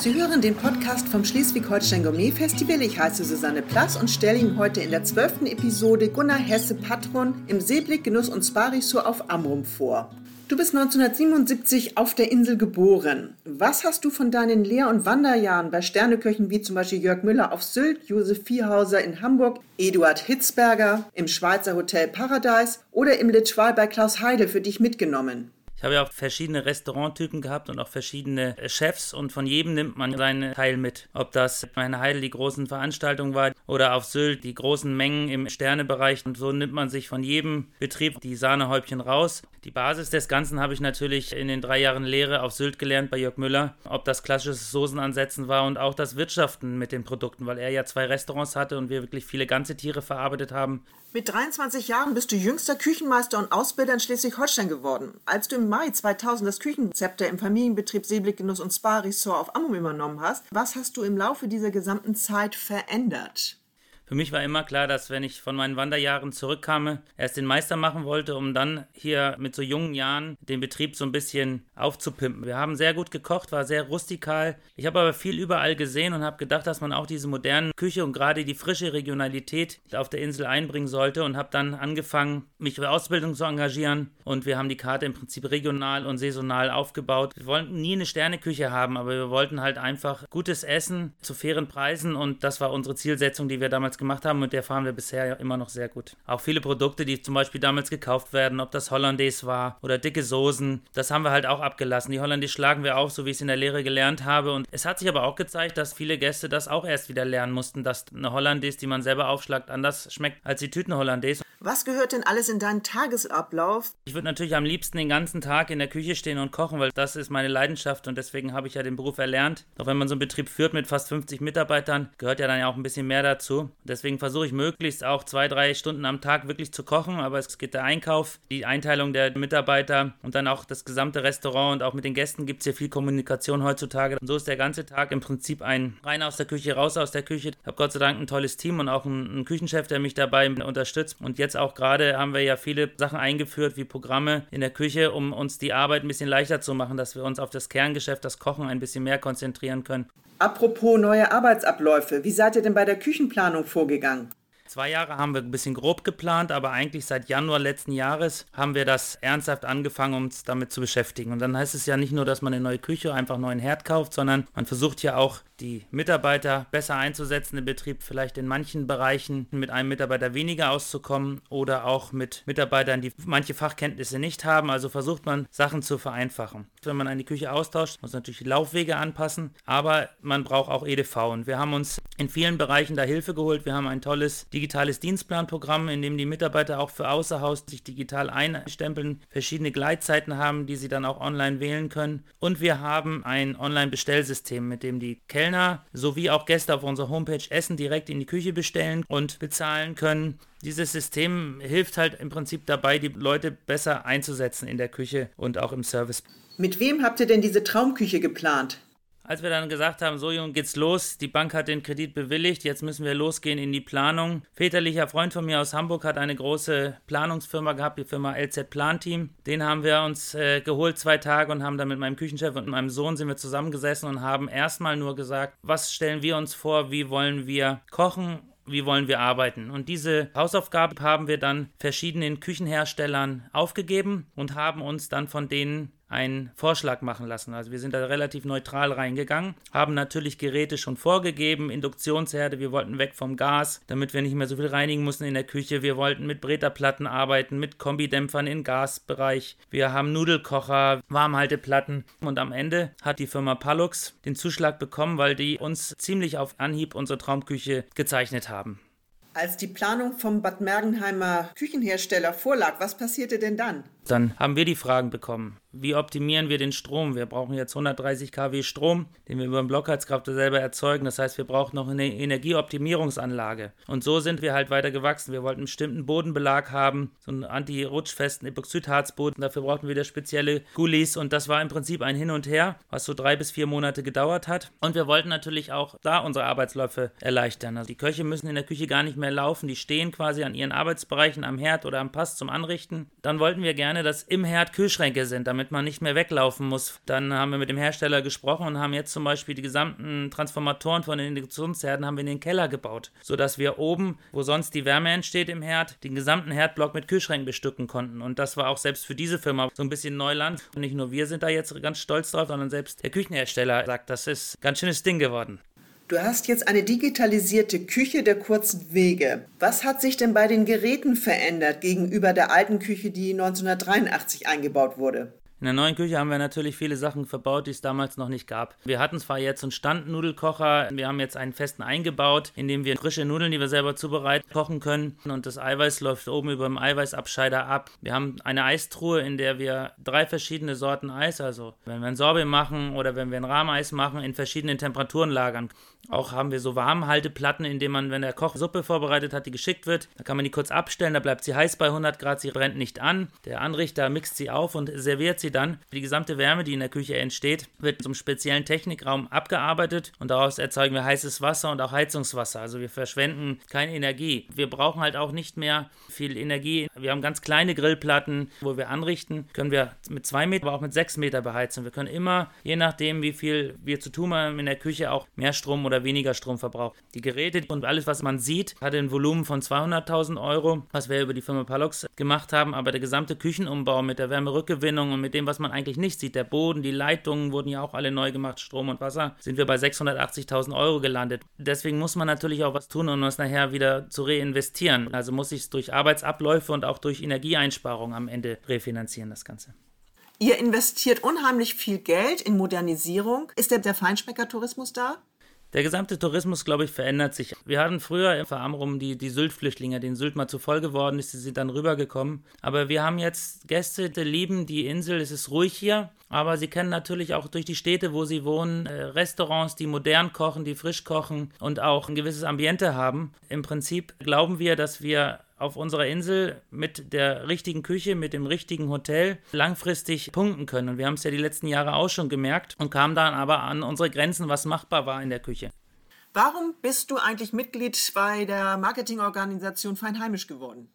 Sie hören den Podcast vom Schleswig-Holstein Gourmet Festival. Ich heiße Susanne Plass und stelle Ihnen heute in der zwölften Episode Gunnar Hesse Patron im Seeblick Genuss und Spa-Resort auf Amrum vor. Du bist 1977 auf der Insel geboren. Was hast du von deinen Lehr- und Wanderjahren bei Sterneköchen wie zum Beispiel Jörg Müller auf Sylt, Josef Vierhauser in Hamburg, Eduard Hitzberger im Schweizer Hotel Paradise oder im Litschwal bei Klaus Heidel für dich mitgenommen? Ich habe ja auch verschiedene Restauranttypen gehabt und auch verschiedene äh, Chefs und von jedem nimmt man seinen Teil mit. Ob das in Heidel die großen Veranstaltungen war oder auf Sylt die großen Mengen im Sternebereich und so nimmt man sich von jedem Betrieb die Sahnehäubchen raus. Die Basis des Ganzen habe ich natürlich in den drei Jahren Lehre auf Sylt gelernt bei Jörg Müller. Ob das klassisches Soßenansetzen war und auch das Wirtschaften mit den Produkten, weil er ja zwei Restaurants hatte und wir wirklich viele ganze Tiere verarbeitet haben. Mit 23 Jahren bist du jüngster Küchenmeister und Ausbilder in Schleswig-Holstein geworden. Als du im Mai 2000 das Küchenzepter im Familienbetrieb Seeblick Genuss und Spa Resort auf Ammum übernommen hast, was hast du im Laufe dieser gesamten Zeit verändert? Für mich war immer klar, dass wenn ich von meinen Wanderjahren zurückkam, erst den Meister machen wollte, um dann hier mit so jungen Jahren den Betrieb so ein bisschen aufzupimpen. Wir haben sehr gut gekocht, war sehr rustikal. Ich habe aber viel überall gesehen und habe gedacht, dass man auch diese modernen Küche und gerade die frische Regionalität auf der Insel einbringen sollte und habe dann angefangen, mich für Ausbildung zu engagieren und wir haben die Karte im Prinzip regional und saisonal aufgebaut. Wir wollten nie eine Sterneküche haben, aber wir wollten halt einfach gutes Essen zu fairen Preisen und das war unsere Zielsetzung, die wir damals gemacht haben und der fahren wir bisher immer noch sehr gut. Auch viele Produkte, die zum Beispiel damals gekauft werden, ob das Hollandaise war oder dicke Soßen, das haben wir halt auch abgelassen. Die Hollandaise schlagen wir auf, so wie ich es in der Lehre gelernt habe. Und es hat sich aber auch gezeigt, dass viele Gäste das auch erst wieder lernen mussten, dass eine Hollandaise, die man selber aufschlagt, anders schmeckt als die Tüten Hollandaise. Was gehört denn alles in deinen Tagesablauf? Ich würde natürlich am liebsten den ganzen Tag in der Küche stehen und kochen, weil das ist meine Leidenschaft und deswegen habe ich ja den Beruf erlernt. Auch wenn man so einen Betrieb führt mit fast 50 Mitarbeitern, gehört ja dann ja auch ein bisschen mehr dazu. Deswegen versuche ich möglichst auch zwei, drei Stunden am Tag wirklich zu kochen, aber es geht der Einkauf, die Einteilung der Mitarbeiter und dann auch das gesamte Restaurant und auch mit den Gästen gibt es ja viel Kommunikation heutzutage. Und so ist der ganze Tag im Prinzip ein rein aus der Küche, raus aus der Küche. Ich habe Gott sei Dank ein tolles Team und auch einen, einen Küchenchef, der mich dabei unterstützt. Und jetzt auch gerade haben wir ja viele Sachen eingeführt, wie Programme in der Küche, um uns die Arbeit ein bisschen leichter zu machen, dass wir uns auf das Kerngeschäft, das Kochen ein bisschen mehr konzentrieren können. Apropos neue Arbeitsabläufe, wie seid ihr denn bei der Küchenplanung vorgegangen? Zwei Jahre haben wir ein bisschen grob geplant, aber eigentlich seit Januar letzten Jahres haben wir das ernsthaft angefangen, uns damit zu beschäftigen. Und dann heißt es ja nicht nur, dass man eine neue Küche, einfach einen neuen Herd kauft, sondern man versucht ja auch die Mitarbeiter besser einzusetzen im Betrieb, vielleicht in manchen Bereichen mit einem Mitarbeiter weniger auszukommen oder auch mit Mitarbeitern, die manche Fachkenntnisse nicht haben. Also versucht man Sachen zu vereinfachen. Wenn man eine Küche austauscht, muss man natürlich Laufwege anpassen, aber man braucht auch EDV. Und wir haben uns in vielen Bereichen da Hilfe geholt. Wir haben ein tolles digitales Dienstplanprogramm, in dem die Mitarbeiter auch für Außerhaus sich digital einstempeln, verschiedene Gleitzeiten haben, die sie dann auch online wählen können. Und wir haben ein Online-Bestellsystem, mit dem die Kellner Kellner sowie auch Gäste auf unserer Homepage Essen direkt in die Küche bestellen und bezahlen können. Dieses System hilft halt im Prinzip dabei, die Leute besser einzusetzen in der Küche und auch im Service. Mit wem habt ihr denn diese Traumküche geplant? Als wir dann gesagt haben, so Junge, geht's los, die Bank hat den Kredit bewilligt, jetzt müssen wir losgehen in die Planung. Väterlicher Freund von mir aus Hamburg hat eine große Planungsfirma gehabt, die Firma LZ Planteam. Den haben wir uns äh, geholt zwei Tage und haben dann mit meinem Küchenchef und meinem Sohn sind wir zusammengesessen und haben erstmal nur gesagt, was stellen wir uns vor, wie wollen wir kochen wie wollen wir arbeiten. Und diese Hausaufgabe haben wir dann verschiedenen Küchenherstellern aufgegeben und haben uns dann von denen einen Vorschlag machen lassen. Also wir sind da relativ neutral reingegangen, haben natürlich Geräte schon vorgegeben, Induktionsherde, wir wollten weg vom Gas, damit wir nicht mehr so viel reinigen mussten in der Küche. Wir wollten mit Breterplatten arbeiten, mit Kombidämpfern im Gasbereich. Wir haben Nudelkocher, Warmhalteplatten und am Ende hat die Firma Pallux den Zuschlag bekommen, weil die uns ziemlich auf Anhieb unsere Traumküche gezeichnet haben. Als die Planung vom Bad Mergenheimer Küchenhersteller vorlag, was passierte denn dann? Dann haben wir die Fragen bekommen. Wie optimieren wir den Strom? Wir brauchen jetzt 130 kW Strom, den wir über den Blockheizkraft selber erzeugen. Das heißt, wir brauchen noch eine Energieoptimierungsanlage. Und so sind wir halt weiter gewachsen. Wir wollten einen bestimmten Bodenbelag haben, so einen anti-rutschfesten Epoxidharzboden. Dafür brauchten wir wieder spezielle Gullis. Und das war im Prinzip ein Hin und Her, was so drei bis vier Monate gedauert hat. Und wir wollten natürlich auch da unsere Arbeitsläufe erleichtern. Also die Köche müssen in der Küche gar nicht mehr laufen. Die stehen quasi an ihren Arbeitsbereichen am Herd oder am Pass zum Anrichten. Dann wollten wir gerne gerne, dass im Herd Kühlschränke sind, damit man nicht mehr weglaufen muss. Dann haben wir mit dem Hersteller gesprochen und haben jetzt zum Beispiel die gesamten Transformatoren von den Induktionsherden haben wir in den Keller gebaut, sodass wir oben, wo sonst die Wärme entsteht im Herd, den gesamten Herdblock mit Kühlschränken bestücken konnten. Und das war auch selbst für diese Firma so ein bisschen Neuland. Und nicht nur wir sind da jetzt ganz stolz drauf, sondern selbst der Küchenhersteller sagt, das ist ein ganz schönes Ding geworden. Du hast jetzt eine digitalisierte Küche der kurzen Wege. Was hat sich denn bei den Geräten verändert gegenüber der alten Küche, die 1983 eingebaut wurde? In der neuen Küche haben wir natürlich viele Sachen verbaut, die es damals noch nicht gab. Wir hatten zwar jetzt einen Standnudelkocher, wir haben jetzt einen festen eingebaut, in dem wir frische Nudeln, die wir selber zubereiten, kochen können und das Eiweiß läuft oben über dem Eiweißabscheider ab. Wir haben eine Eistruhe, in der wir drei verschiedene Sorten Eis, also wenn wir ein Sorbet machen oder wenn wir ein Rahmeis machen, in verschiedenen Temperaturen lagern. Auch haben wir so Warmhalteplatten, in denen man, wenn der Koch Suppe vorbereitet hat, die geschickt wird, dann kann man die kurz abstellen, da bleibt sie heiß bei 100 Grad, sie brennt nicht an. Der Anrichter mixt sie auf und serviert sie dann. Die gesamte Wärme, die in der Küche entsteht, wird einem speziellen Technikraum abgearbeitet und daraus erzeugen wir heißes Wasser und auch Heizungswasser. Also wir verschwenden keine Energie. Wir brauchen halt auch nicht mehr viel Energie. Wir haben ganz kleine Grillplatten, wo wir anrichten, können wir mit zwei Meter, aber auch mit sechs Meter beheizen. Wir können immer, je nachdem, wie viel wir zu tun haben in der Küche, auch mehr Strom oder weniger Stromverbrauch. Die Geräte und alles, was man sieht, hat ein Volumen von 200.000 Euro, was wir über die Firma Palox gemacht haben, aber der gesamte Küchenumbau mit der Wärmerückgewinnung und mit dem, was man eigentlich nicht sieht, der Boden, die Leitungen wurden ja auch alle neu gemacht, Strom und Wasser, sind wir bei 680.000 Euro gelandet. Deswegen muss man natürlich auch was tun, um das nachher wieder zu reinvestieren. Also muss ich es durch Arbeitsabläufe und auch durch Energieeinsparungen am Ende refinanzieren, das Ganze. Ihr investiert unheimlich viel Geld in Modernisierung. Ist der, der Feinschmecker-Tourismus da? Der gesamte Tourismus, glaube ich, verändert sich. Wir hatten früher im Amrum die, die Sylt-Flüchtlinge, denen Sylt mal zu voll geworden ist, die sind dann rübergekommen. Aber wir haben jetzt Gäste, die lieben die Insel, es ist ruhig hier, aber sie kennen natürlich auch durch die Städte, wo sie wohnen, äh, Restaurants, die modern kochen, die frisch kochen und auch ein gewisses Ambiente haben. Im Prinzip glauben wir, dass wir auf unserer Insel mit der richtigen Küche, mit dem richtigen Hotel langfristig punkten können. Und wir haben es ja die letzten Jahre auch schon gemerkt und kamen dann aber an unsere Grenzen, was machbar war in der Küche. Warum bist du eigentlich Mitglied bei der Marketingorganisation Feinheimisch geworden?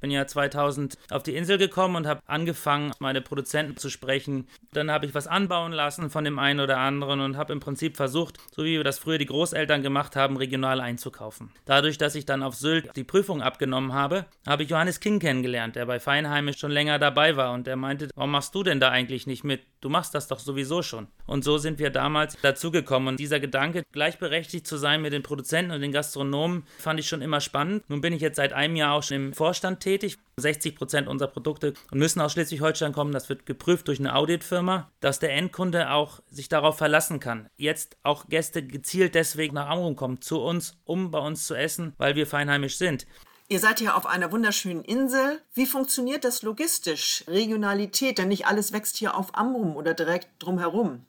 Bin ja 2000 auf die Insel gekommen und habe angefangen, meine Produzenten zu sprechen. Dann habe ich was anbauen lassen von dem einen oder anderen und habe im Prinzip versucht, so wie wir das früher die Großeltern gemacht haben, regional einzukaufen. Dadurch, dass ich dann auf Sylt die Prüfung abgenommen habe, habe ich Johannes King kennengelernt, der bei Feinheimisch schon länger dabei war und der meinte, warum machst du denn da eigentlich nicht mit? Du machst das doch sowieso schon. Und so sind wir damals dazugekommen. Und dieser Gedanke, gleichberechtigt zu sein mit den Produzenten und den Gastronomen, fand ich schon immer spannend. Nun bin ich jetzt seit einem Jahr auch schon im Vorstand tätig. 60 Prozent unserer Produkte müssen aus Schleswig-Holstein kommen. Das wird geprüft durch eine Auditfirma, dass der Endkunde auch sich darauf verlassen kann. Jetzt auch Gäste gezielt deswegen nach Amrum kommen zu uns, um bei uns zu essen, weil wir feinheimisch sind. Ihr seid ja auf einer wunderschönen Insel. Wie funktioniert das logistisch? Regionalität, denn nicht alles wächst hier auf Amrum oder direkt drumherum.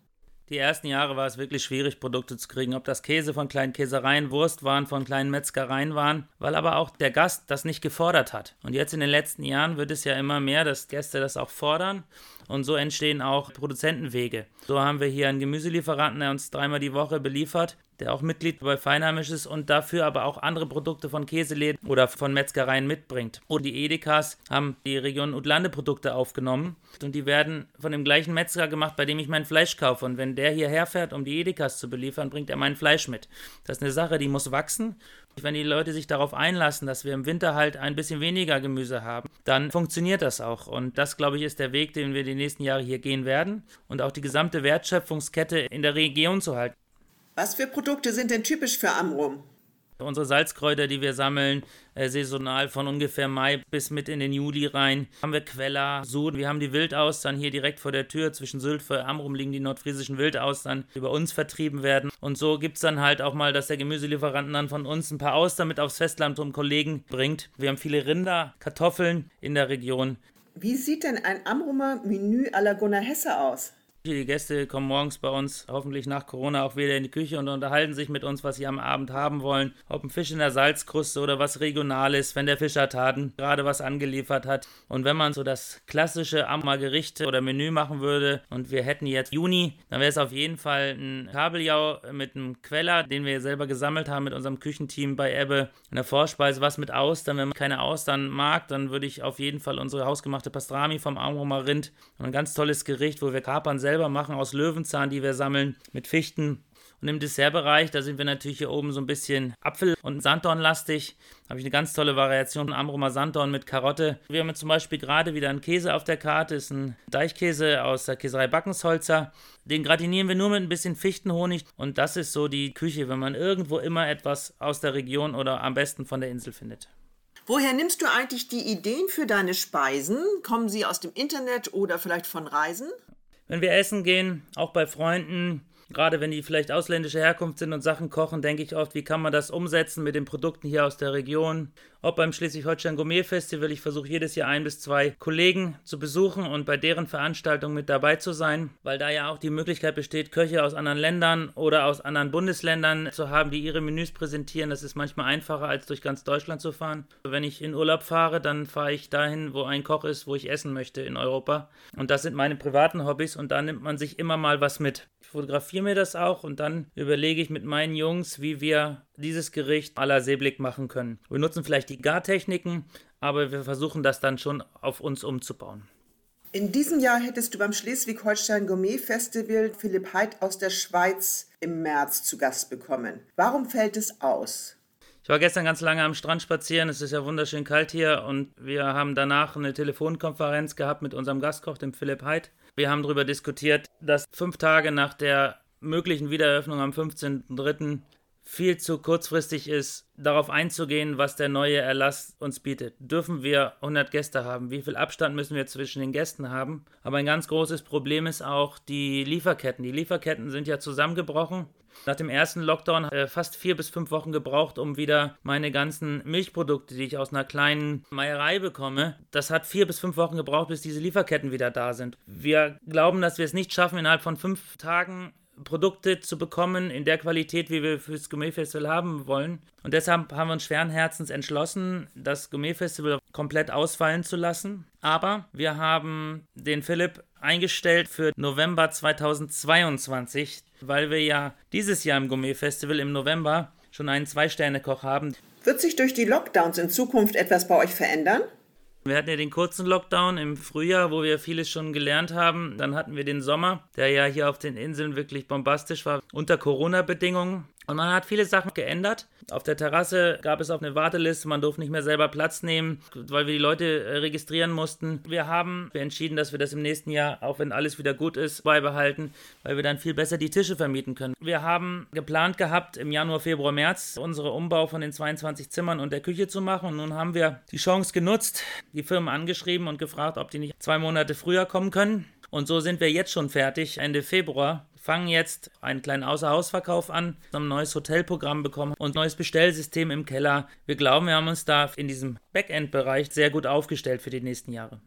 Die ersten Jahre war es wirklich schwierig, Produkte zu kriegen. Ob das Käse von kleinen Käsereien, Wurst waren, von kleinen Metzgereien waren, weil aber auch der Gast das nicht gefordert hat. Und jetzt in den letzten Jahren wird es ja immer mehr, dass Gäste das auch fordern. Und so entstehen auch Produzentenwege. So haben wir hier einen Gemüselieferanten, der uns dreimal die Woche beliefert der auch Mitglied bei Feinheimisch ist und dafür aber auch andere Produkte von Käseläden oder von Metzgereien mitbringt. Und die Edekas haben die Region Utlande Produkte aufgenommen und die werden von dem gleichen Metzger gemacht, bei dem ich mein Fleisch kaufe. Und wenn der hierher fährt, um die Edekas zu beliefern, bringt er mein Fleisch mit. Das ist eine Sache, die muss wachsen. Wenn die Leute sich darauf einlassen, dass wir im Winter halt ein bisschen weniger Gemüse haben, dann funktioniert das auch. Und das, glaube ich, ist der Weg, den wir die nächsten Jahre hier gehen werden und auch die gesamte Wertschöpfungskette in der Region zu halten. Was für Produkte sind denn typisch für Amrum? Unsere Salzkräuter, die wir sammeln, äh, saisonal von ungefähr Mai bis mit in den Juli rein. Haben wir Queller, Sud, wir haben die Wildaustern hier direkt vor der Tür. Zwischen Sylt und Amrum liegen die nordfriesischen Wildaustern, die über uns vertrieben werden. Und so gibt es dann halt auch mal, dass der Gemüselieferanten dann von uns ein paar Austern mit aufs Festland zum Kollegen bringt. Wir haben viele Rinder, Kartoffeln in der Region. Wie sieht denn ein Amrumer Menü à la Gunnar Hesse aus? Die Gäste kommen morgens bei uns hoffentlich nach Corona auch wieder in die Küche und unterhalten sich mit uns, was sie am Abend haben wollen. Ob ein Fisch in der Salzkruste oder was Regionales, wenn der Fischertaten gerade was angeliefert hat. Und wenn man so das klassische Ammer-Gericht oder Menü machen würde und wir hätten jetzt Juni, dann wäre es auf jeden Fall ein Kabeljau mit einem Queller, den wir selber gesammelt haben mit unserem Küchenteam bei Ebbe. In der Vorspeise was mit Austern. Wenn man keine Austern mag, dann würde ich auf jeden Fall unsere hausgemachte Pastrami vom Amrumer Rind. Ein ganz tolles Gericht, wo wir Kapern selber selber machen aus Löwenzahn, die wir sammeln, mit Fichten. Und im Dessertbereich, da sind wir natürlich hier oben so ein bisschen Apfel- und Sanddornlastig. Da habe ich eine ganz tolle Variation von Amrumer Sanddorn mit Karotte. Wir haben zum Beispiel gerade wieder einen Käse auf der Karte. Ist ein Deichkäse aus der Käserei Backensholzer. Den gratinieren wir nur mit ein bisschen Fichtenhonig. Und das ist so die Küche, wenn man irgendwo immer etwas aus der Region oder am besten von der Insel findet. Woher nimmst du eigentlich die Ideen für deine Speisen? Kommen sie aus dem Internet oder vielleicht von Reisen? Wenn wir essen gehen, auch bei Freunden, Gerade wenn die vielleicht ausländische Herkunft sind und Sachen kochen, denke ich oft, wie kann man das umsetzen mit den Produkten hier aus der Region. Ob beim Schleswig-Holstein Gourmet Festival, ich versuche jedes Jahr ein bis zwei Kollegen zu besuchen und bei deren Veranstaltung mit dabei zu sein, weil da ja auch die Möglichkeit besteht, Köche aus anderen Ländern oder aus anderen Bundesländern zu haben, die ihre Menüs präsentieren. Das ist manchmal einfacher, als durch ganz Deutschland zu fahren. Wenn ich in Urlaub fahre, dann fahre ich dahin, wo ein Koch ist, wo ich essen möchte in Europa. Und das sind meine privaten Hobbys und da nimmt man sich immer mal was mit. Ich fotografiere mir das auch und dann überlege ich mit meinen Jungs, wie wir dieses Gericht à la Seeblick machen können. Wir nutzen vielleicht die Gartechniken, aber wir versuchen das dann schon auf uns umzubauen. In diesem Jahr hättest du beim Schleswig-Holstein Gourmet Festival Philipp Heid aus der Schweiz im März zu Gast bekommen. Warum fällt es aus? Ich war gestern ganz lange am Strand spazieren. Es ist ja wunderschön kalt hier und wir haben danach eine Telefonkonferenz gehabt mit unserem Gastkoch, dem Philipp Heid. Wir haben darüber diskutiert, dass fünf Tage nach der möglichen Wiedereröffnung am 15.03. viel zu kurzfristig ist, darauf einzugehen, was der neue Erlass uns bietet. Dürfen wir 100 Gäste haben? Wie viel Abstand müssen wir zwischen den Gästen haben? Aber ein ganz großes Problem ist auch die Lieferketten. Die Lieferketten sind ja zusammengebrochen. Nach dem ersten Lockdown äh, fast vier bis fünf Wochen gebraucht, um wieder meine ganzen Milchprodukte, die ich aus einer kleinen Meierei bekomme, das hat vier bis fünf Wochen gebraucht, bis diese Lieferketten wieder da sind. Wir glauben, dass wir es nicht schaffen, innerhalb von fünf Tagen Produkte zu bekommen in der Qualität, wie wir fürs Gourmet-Festival haben wollen. Und deshalb haben wir uns schweren Herzens entschlossen, das Gourmet-Festival komplett ausfallen zu lassen. Aber wir haben den Philipp eingestellt für November 2022 weil wir ja dieses Jahr im Gourmet-Festival im November schon einen Zwei-Sterne-Koch haben. Wird sich durch die Lockdowns in Zukunft etwas bei euch verändern? Wir hatten ja den kurzen Lockdown im Frühjahr, wo wir vieles schon gelernt haben. Dann hatten wir den Sommer, der ja hier auf den Inseln wirklich bombastisch war, unter Corona-Bedingungen. Und man hat viele Sachen geändert. Auf der Terrasse gab es auch eine Warteliste, man durfte nicht mehr selber Platz nehmen, weil wir die Leute äh, registrieren mussten. Wir haben entschieden, dass wir das im nächsten Jahr, auch wenn alles wieder gut ist, beibehalten, weil wir dann viel besser die Tische vermieten können. Wir haben geplant gehabt, im Januar, Februar, März unsere Umbau von den 22 Zimmern und der Küche zu machen. Und nun haben wir die Chance genutzt, die Firmen angeschrieben und gefragt, ob die nicht zwei Monate früher kommen können. Und so sind wir jetzt schon fertig, Ende Februar fangen jetzt einen kleinen Außerhausverkauf an, haben ein neues Hotelprogramm bekommen und ein neues Bestellsystem im Keller. Wir glauben, wir haben uns da in diesem Backend-Bereich sehr gut aufgestellt für die nächsten Jahre.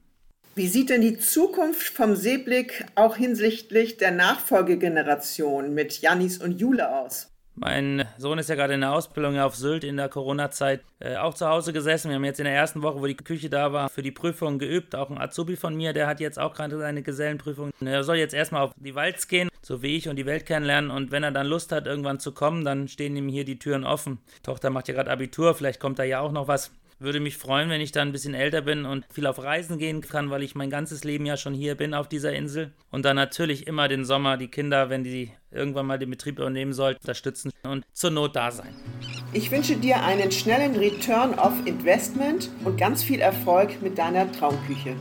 Wie sieht denn die Zukunft vom Seeblick auch hinsichtlich der Nachfolgegeneration mit Janis und Jule aus? Mein Sohn ist ja gerade in der Ausbildung auf Sylt in der Corona-Zeit äh, auch zu Hause gesessen. Wir haben jetzt in der ersten Woche, wo die Küche da war, für die Prüfung geübt. Auch ein Azubi von mir, der hat jetzt auch gerade seine Gesellenprüfung. Er soll jetzt erstmal auf die Walz gehen, so wie ich, und die Welt kennenlernen. Und wenn er dann Lust hat, irgendwann zu kommen, dann stehen ihm hier die Türen offen. Tochter macht ja gerade Abitur, vielleicht kommt da ja auch noch was. Würde mich freuen, wenn ich dann ein bisschen älter bin und viel auf Reisen gehen kann, weil ich mein ganzes Leben ja schon hier bin auf dieser Insel. Und dann natürlich immer den Sommer die Kinder, wenn die irgendwann mal den Betrieb übernehmen sollten, unterstützen und zur Not da sein. Ich wünsche dir einen schnellen Return of Investment und ganz viel Erfolg mit deiner Traumküche.